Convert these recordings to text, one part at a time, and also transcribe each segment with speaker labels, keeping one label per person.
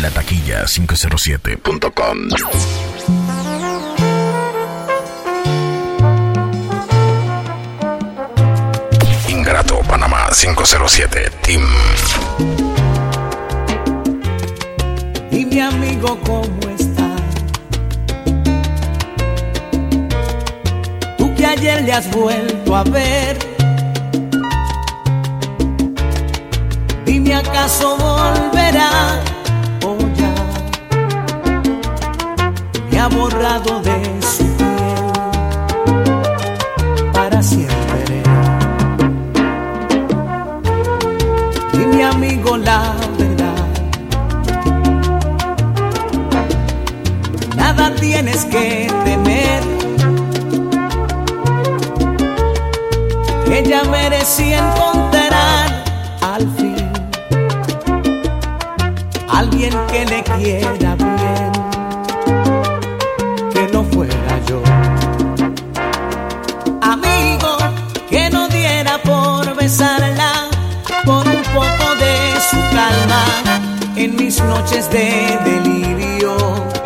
Speaker 1: La taquilla 507.com. Ingrato Panamá 507 Team.
Speaker 2: Y mi amigo, ¿cómo está? Tú que ayer le has vuelto a ver. Acaso volverá ha borrado de su piel para siempre. Y mi amigo, la verdad, nada tienes que temer. Ella merecía encontrar al fin alguien que le quiera mis noches de delirio.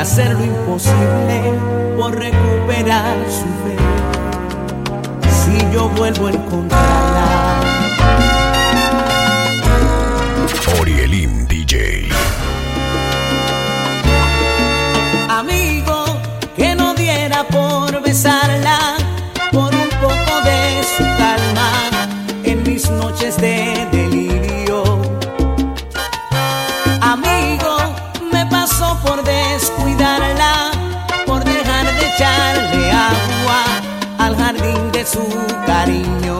Speaker 2: Hacer lo imposible por recuperar su fe. Si yo vuelvo a encontrarla.
Speaker 1: Orielim DJ.
Speaker 2: Descuidarla, por dejar de echarle agua al jardín de su cariño.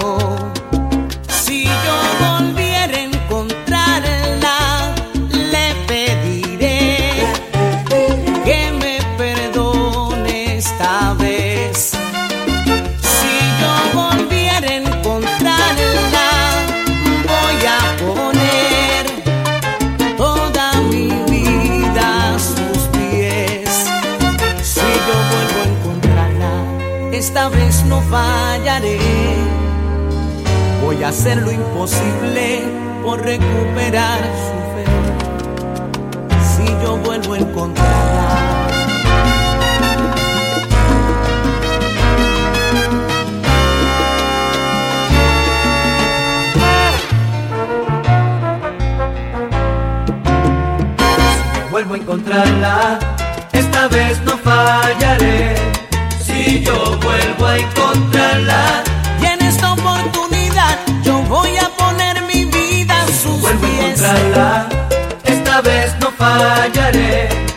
Speaker 2: Esta vez no fallaré. Voy a hacer lo imposible por recuperar su fe. Si yo vuelvo a encontrarla.
Speaker 3: vuelvo a encontrarla, encontrarla,
Speaker 2: Y en esta oportunidad yo voy a poner mi vida a sus
Speaker 3: vuelvo a
Speaker 2: pies.
Speaker 3: encontrarla, esta vez no fallaré.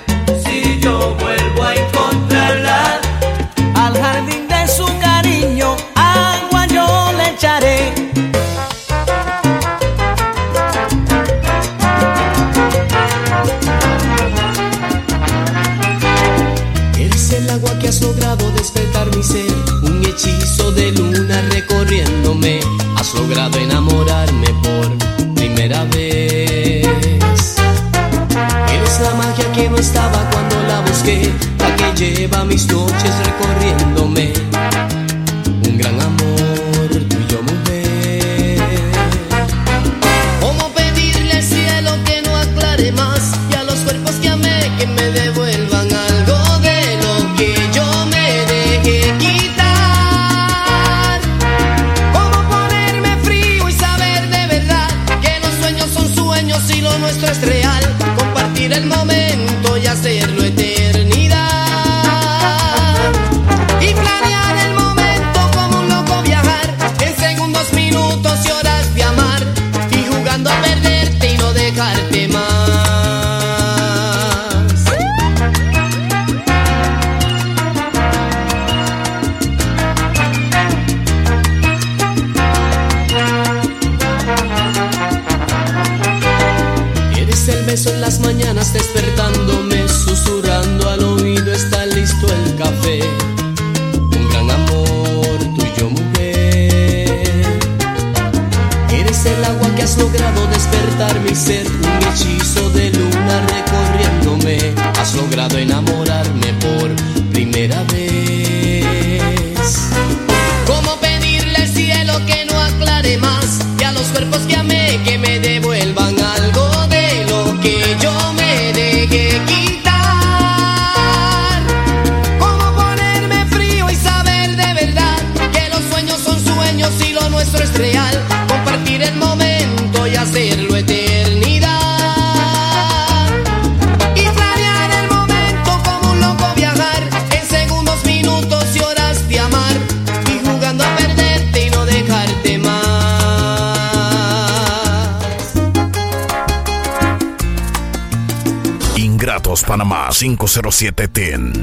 Speaker 1: 507 TEN.
Speaker 4: No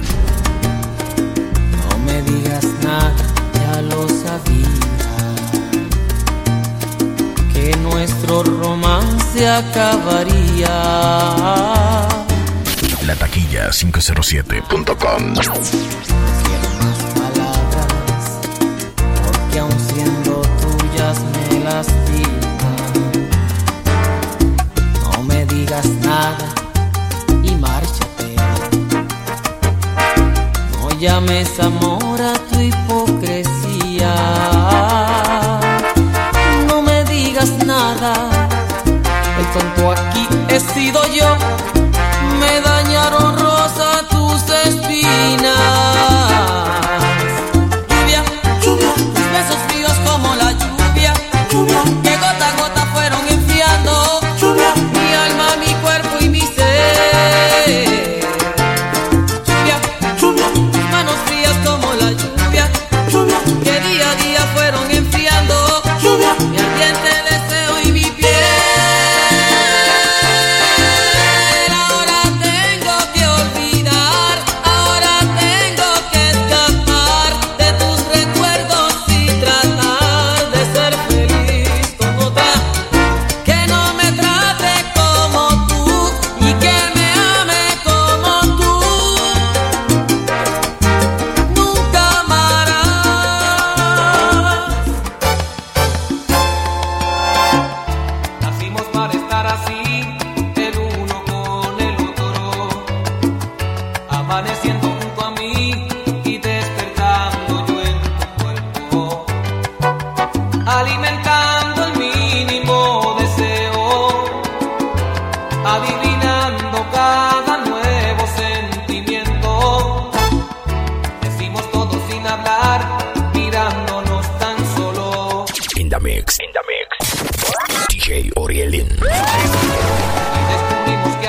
Speaker 4: me digas nada, ya lo sabía. Que nuestro romance acabaría.
Speaker 1: La taquilla 507.com.
Speaker 4: palabras, porque aun siendo tuyas me lastiman. No me digas nada llames amor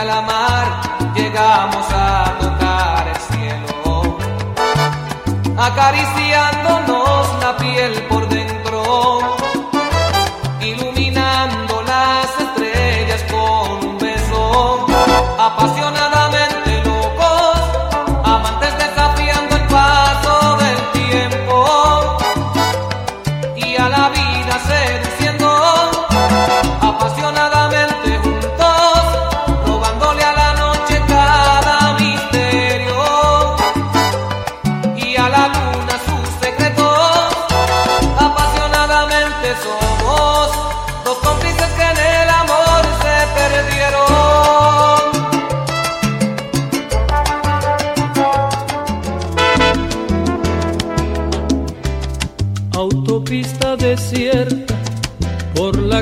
Speaker 4: al amar llegamos a tocar el cielo, acariciándonos la piel por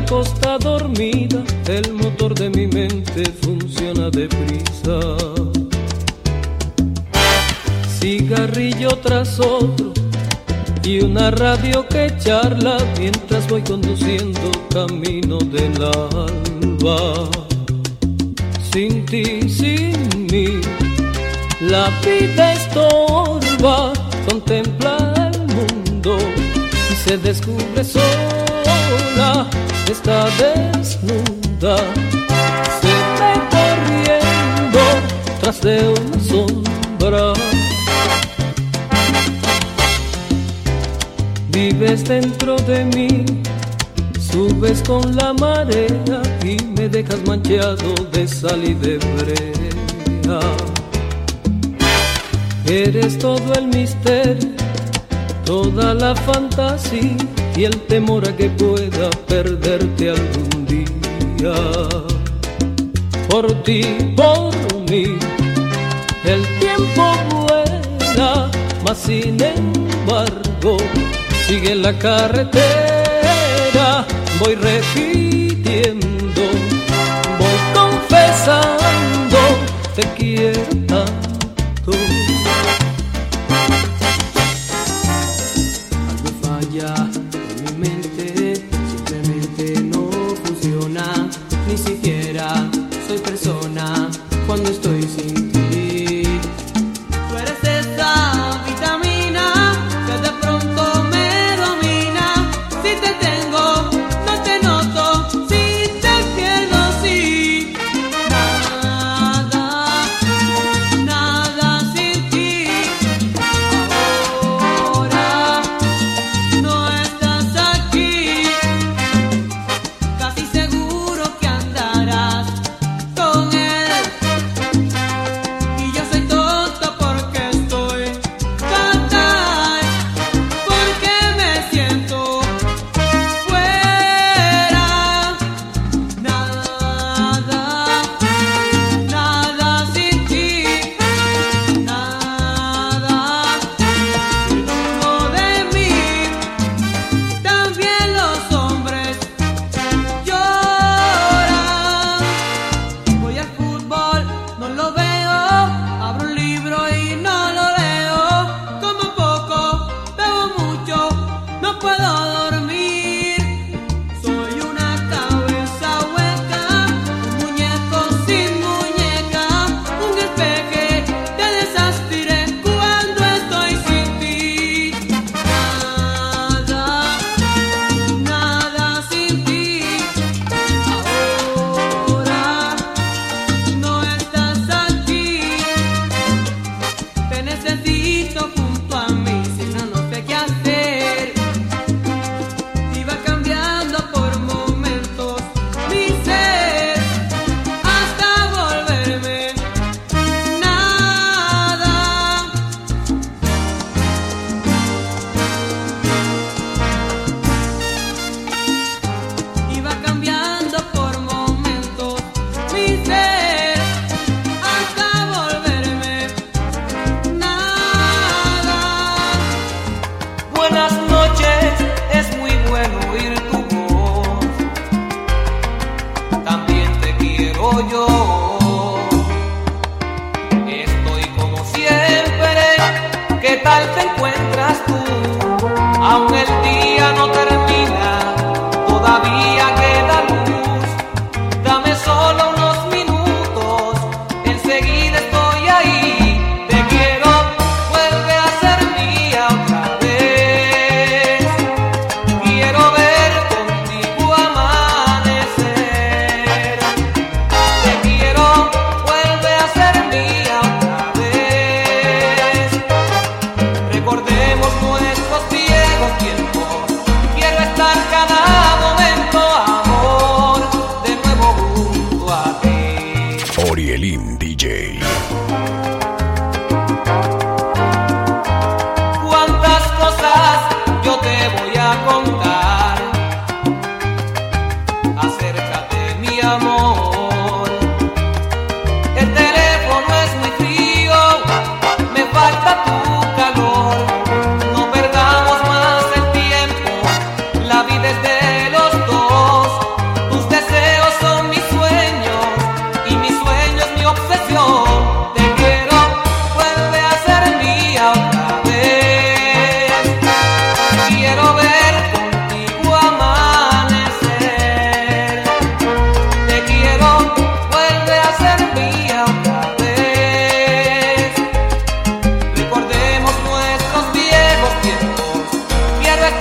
Speaker 5: costa dormida, el motor de mi mente funciona deprisa. Cigarrillo tras otro y una radio que charla mientras voy conduciendo camino del alba. Sin ti, sin mí, la vida estorba, contempla el mundo se descubre sola, está desnuda, se ve corriendo tras de una sombra. Vives dentro de mí, subes con la marea y me dejas manchado de sal y de brea. Eres todo el misterio, toda la fantasía y el temor a que pueda perderte algún día. Por ti, por mí, el tiempo vuela, mas sin embargo sigue la carretera. Voy repitiendo, voy confesando,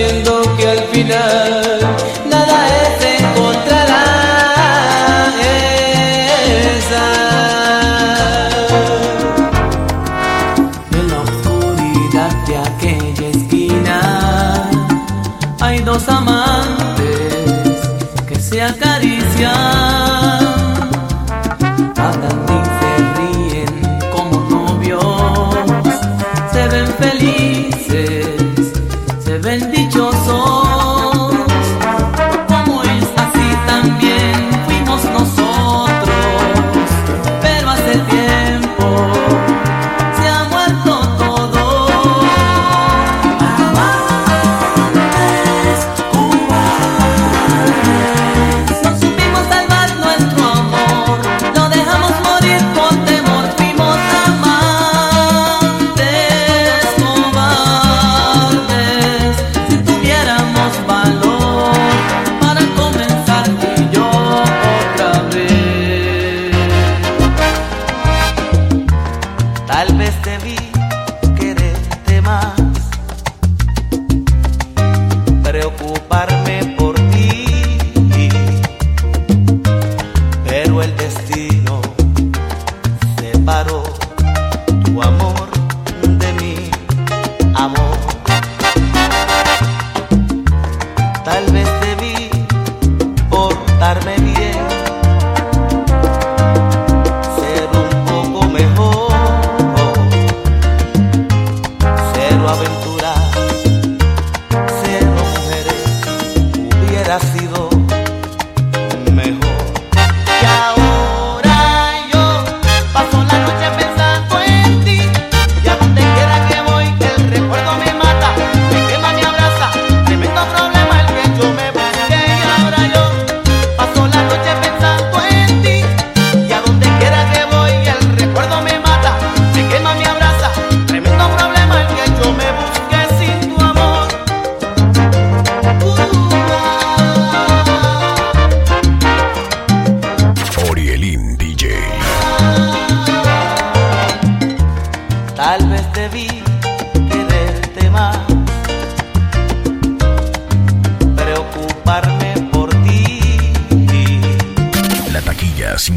Speaker 4: sabiendo que al final nada es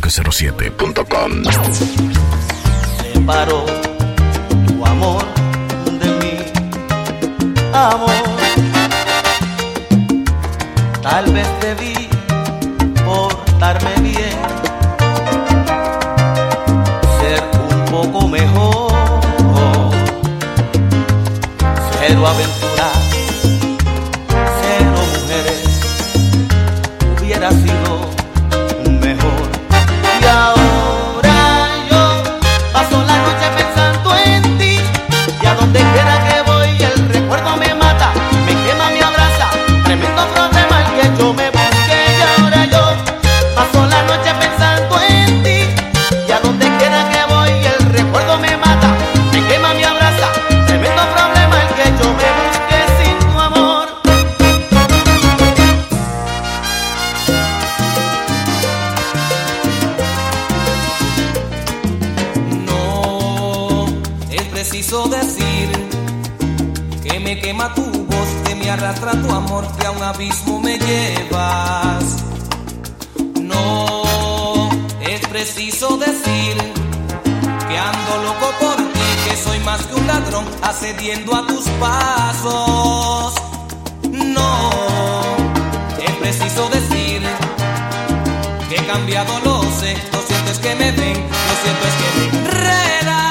Speaker 6: 507.com.
Speaker 7: Separó tu amor de mí, amor. Tal vez debí portarme bien.
Speaker 8: preciso decir que ando loco por ti, que soy más que un ladrón, accediendo a tus pasos. No, es preciso decir que he cambiado, lo sé, lo cierto es que me ven, lo cierto es que me
Speaker 6: enredan.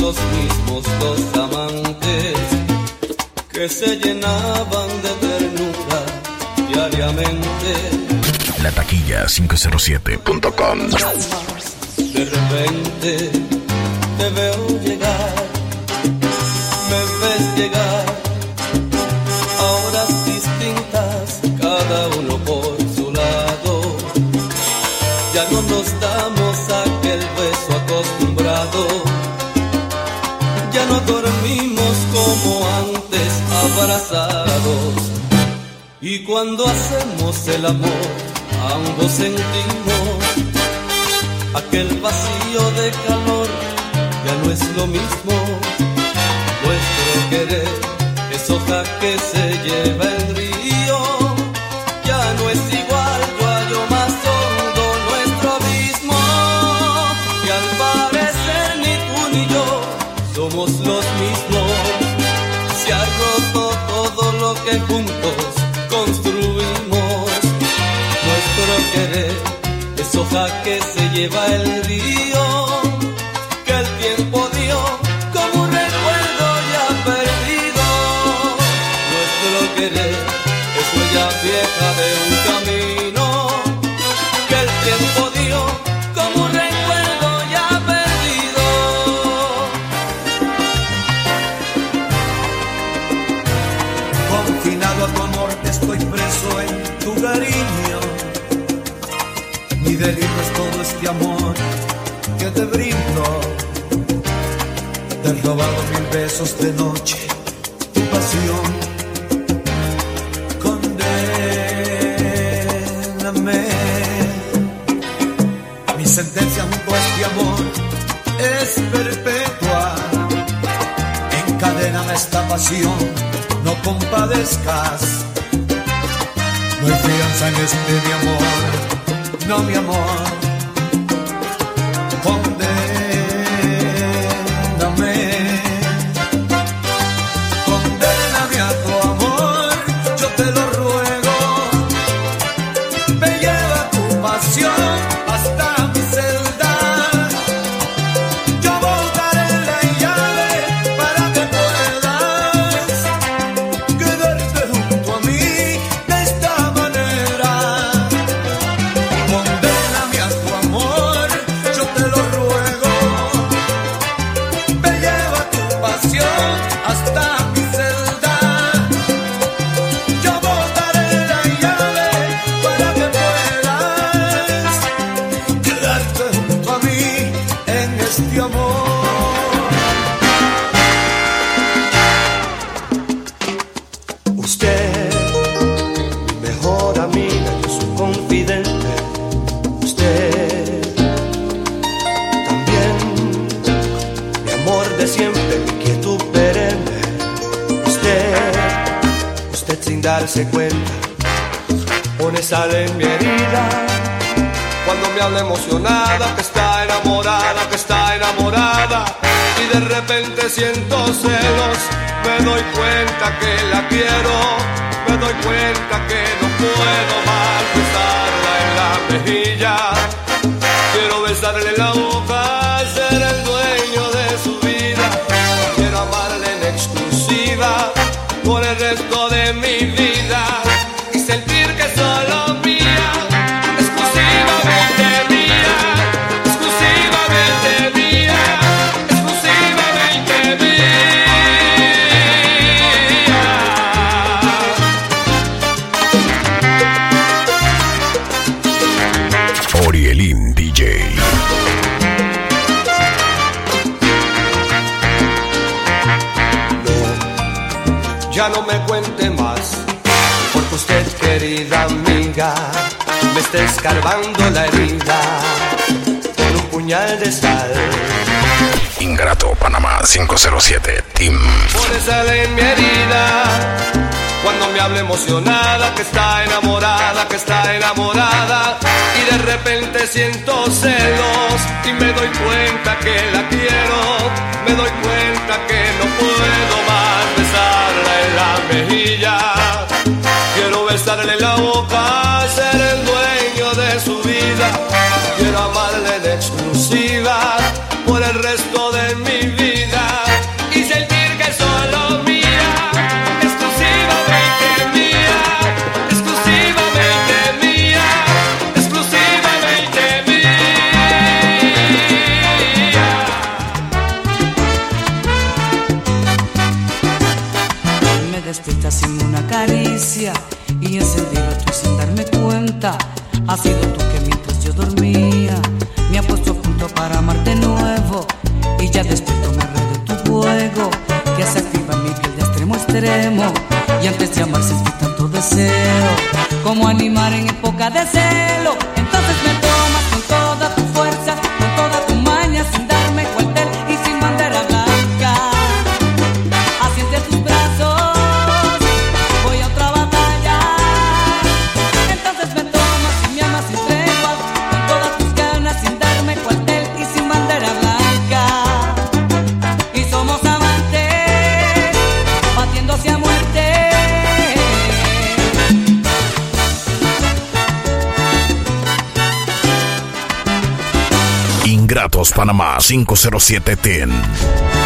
Speaker 8: Los mismos dos amantes que se llenaban de ternura diariamente.
Speaker 6: La taquilla 507.com.
Speaker 8: De repente te veo llegar, me ves llegar como antes abrazados. Y cuando hacemos el amor, ambos sentimos aquel vacío de calor, ya no es lo mismo. Nuestro querer es hoja que se lleva el río. que juntos construimos. Nuestro querer es hoja que se lleva el río.
Speaker 9: Robado mil besos de noche, tu pasión. Condéname. Mi sentencia junto a este amor es perpetua. Encadéname esta pasión, no compadezcas. No hay fianza en este mi amor, no mi amor.
Speaker 10: Darse cuenta, pone sal en mi herida. Cuando me habla emocionada, que está enamorada, que está enamorada. Y de repente siento celos, me doy cuenta que la quiero, me doy cuenta que no puedo más besarla en la mejilla. Quiero besarle la boca, ser el dueño de su vida. Quiero amarle en exclusiva por el resto de mi vida escarbando la herida con un puñal de sal.
Speaker 6: Ingrato Panamá 507 Team.
Speaker 10: Pone sal en mi herida cuando me habla emocionada, que está enamorada, que está enamorada. Y de repente siento celos y me doy cuenta que la quiero, me doy cuenta que no puedo más besarla en la mejilla. Quiero besarle la boca, su de
Speaker 11: celo.
Speaker 6: Panamá 507 Ten.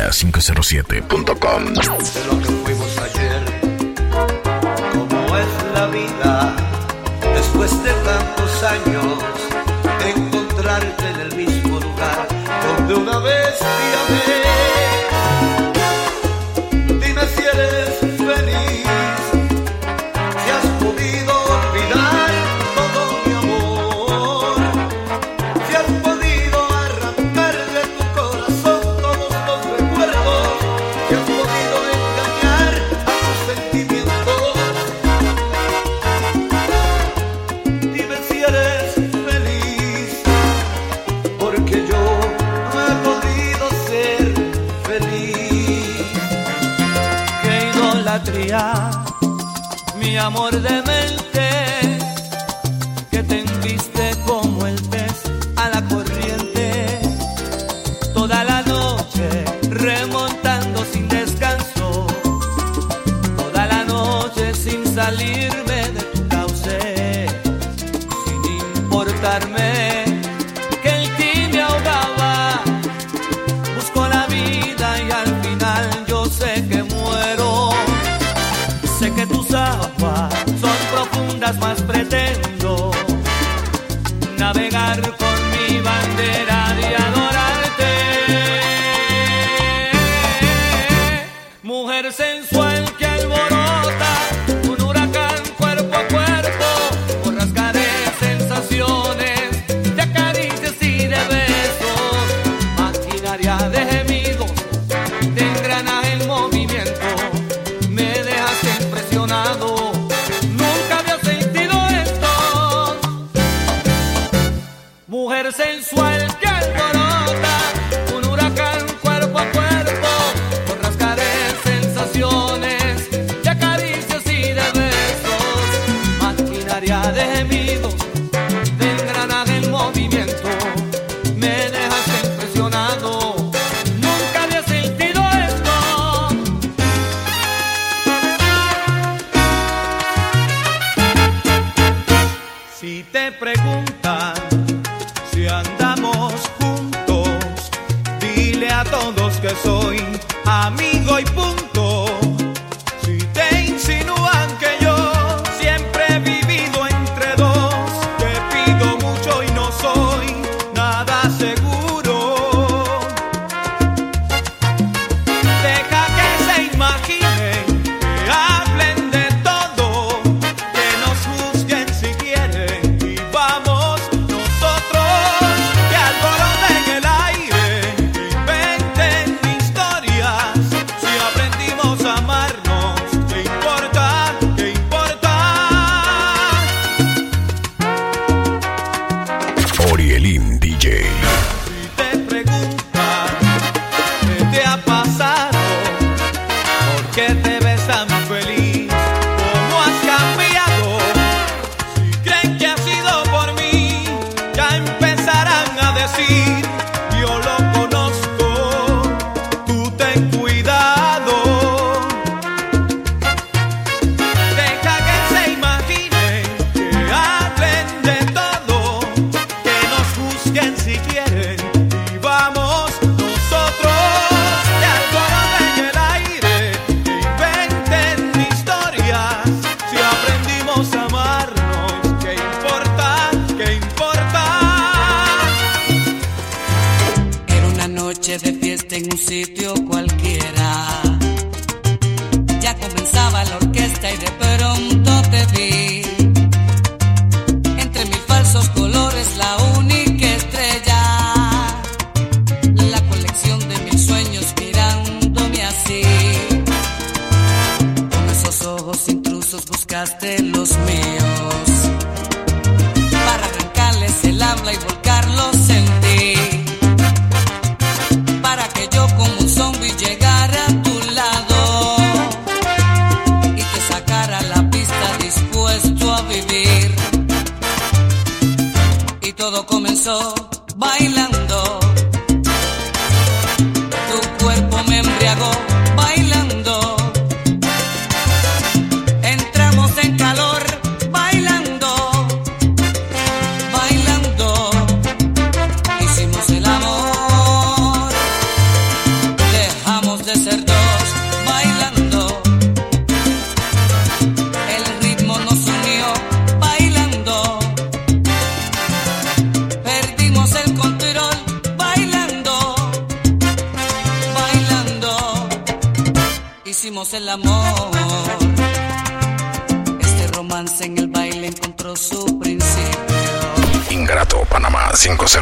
Speaker 6: Taquilla 507.com.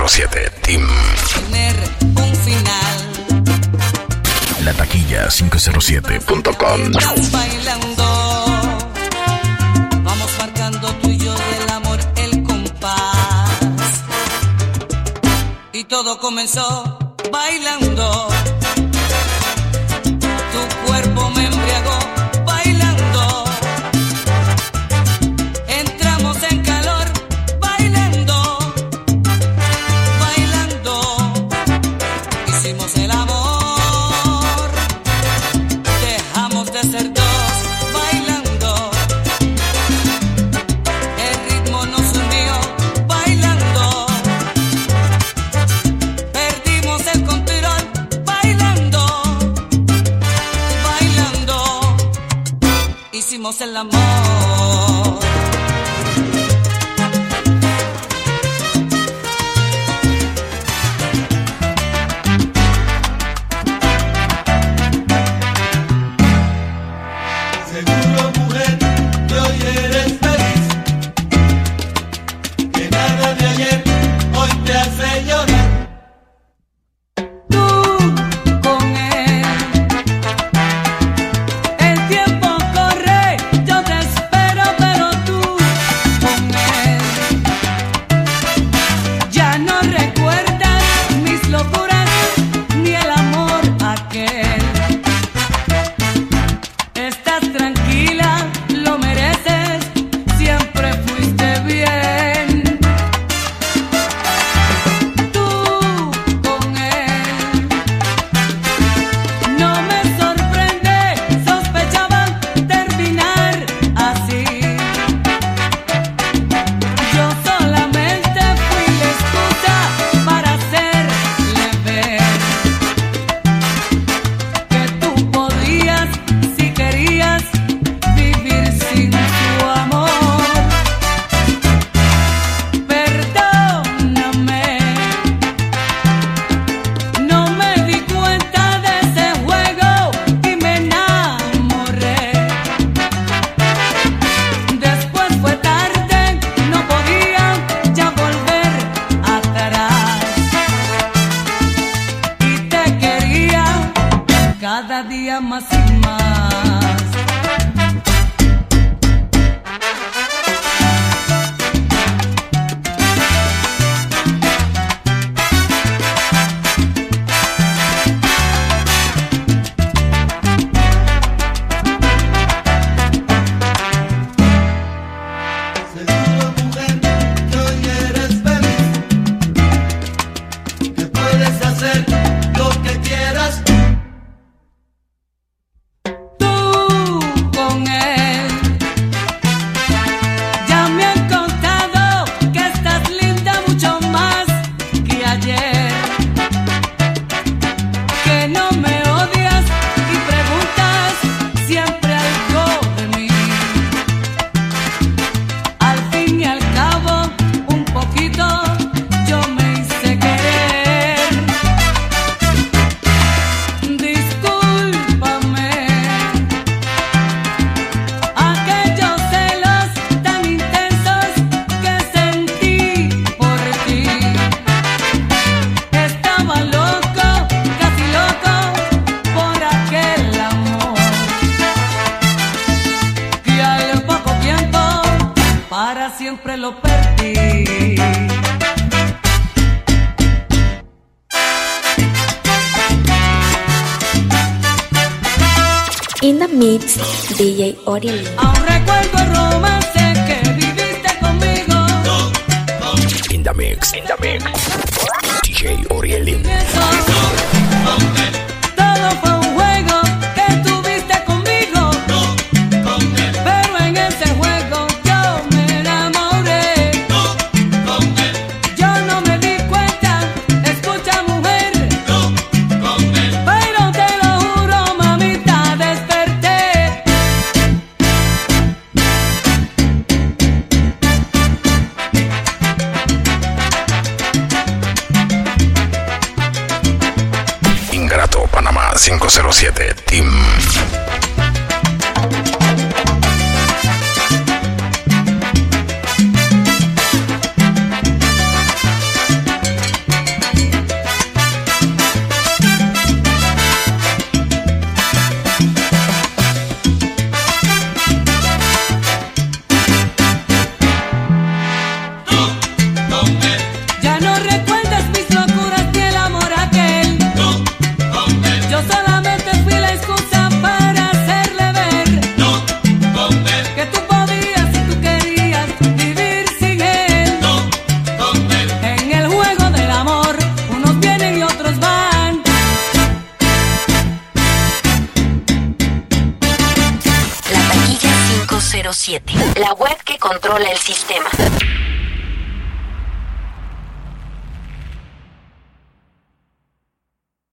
Speaker 6: 1047 Team.
Speaker 11: Tener un final.
Speaker 6: La taquilla 507.com.
Speaker 11: Bailando. Vamos marcando tú y yo del amor el compás. Y todo comenzó hicimos el amor.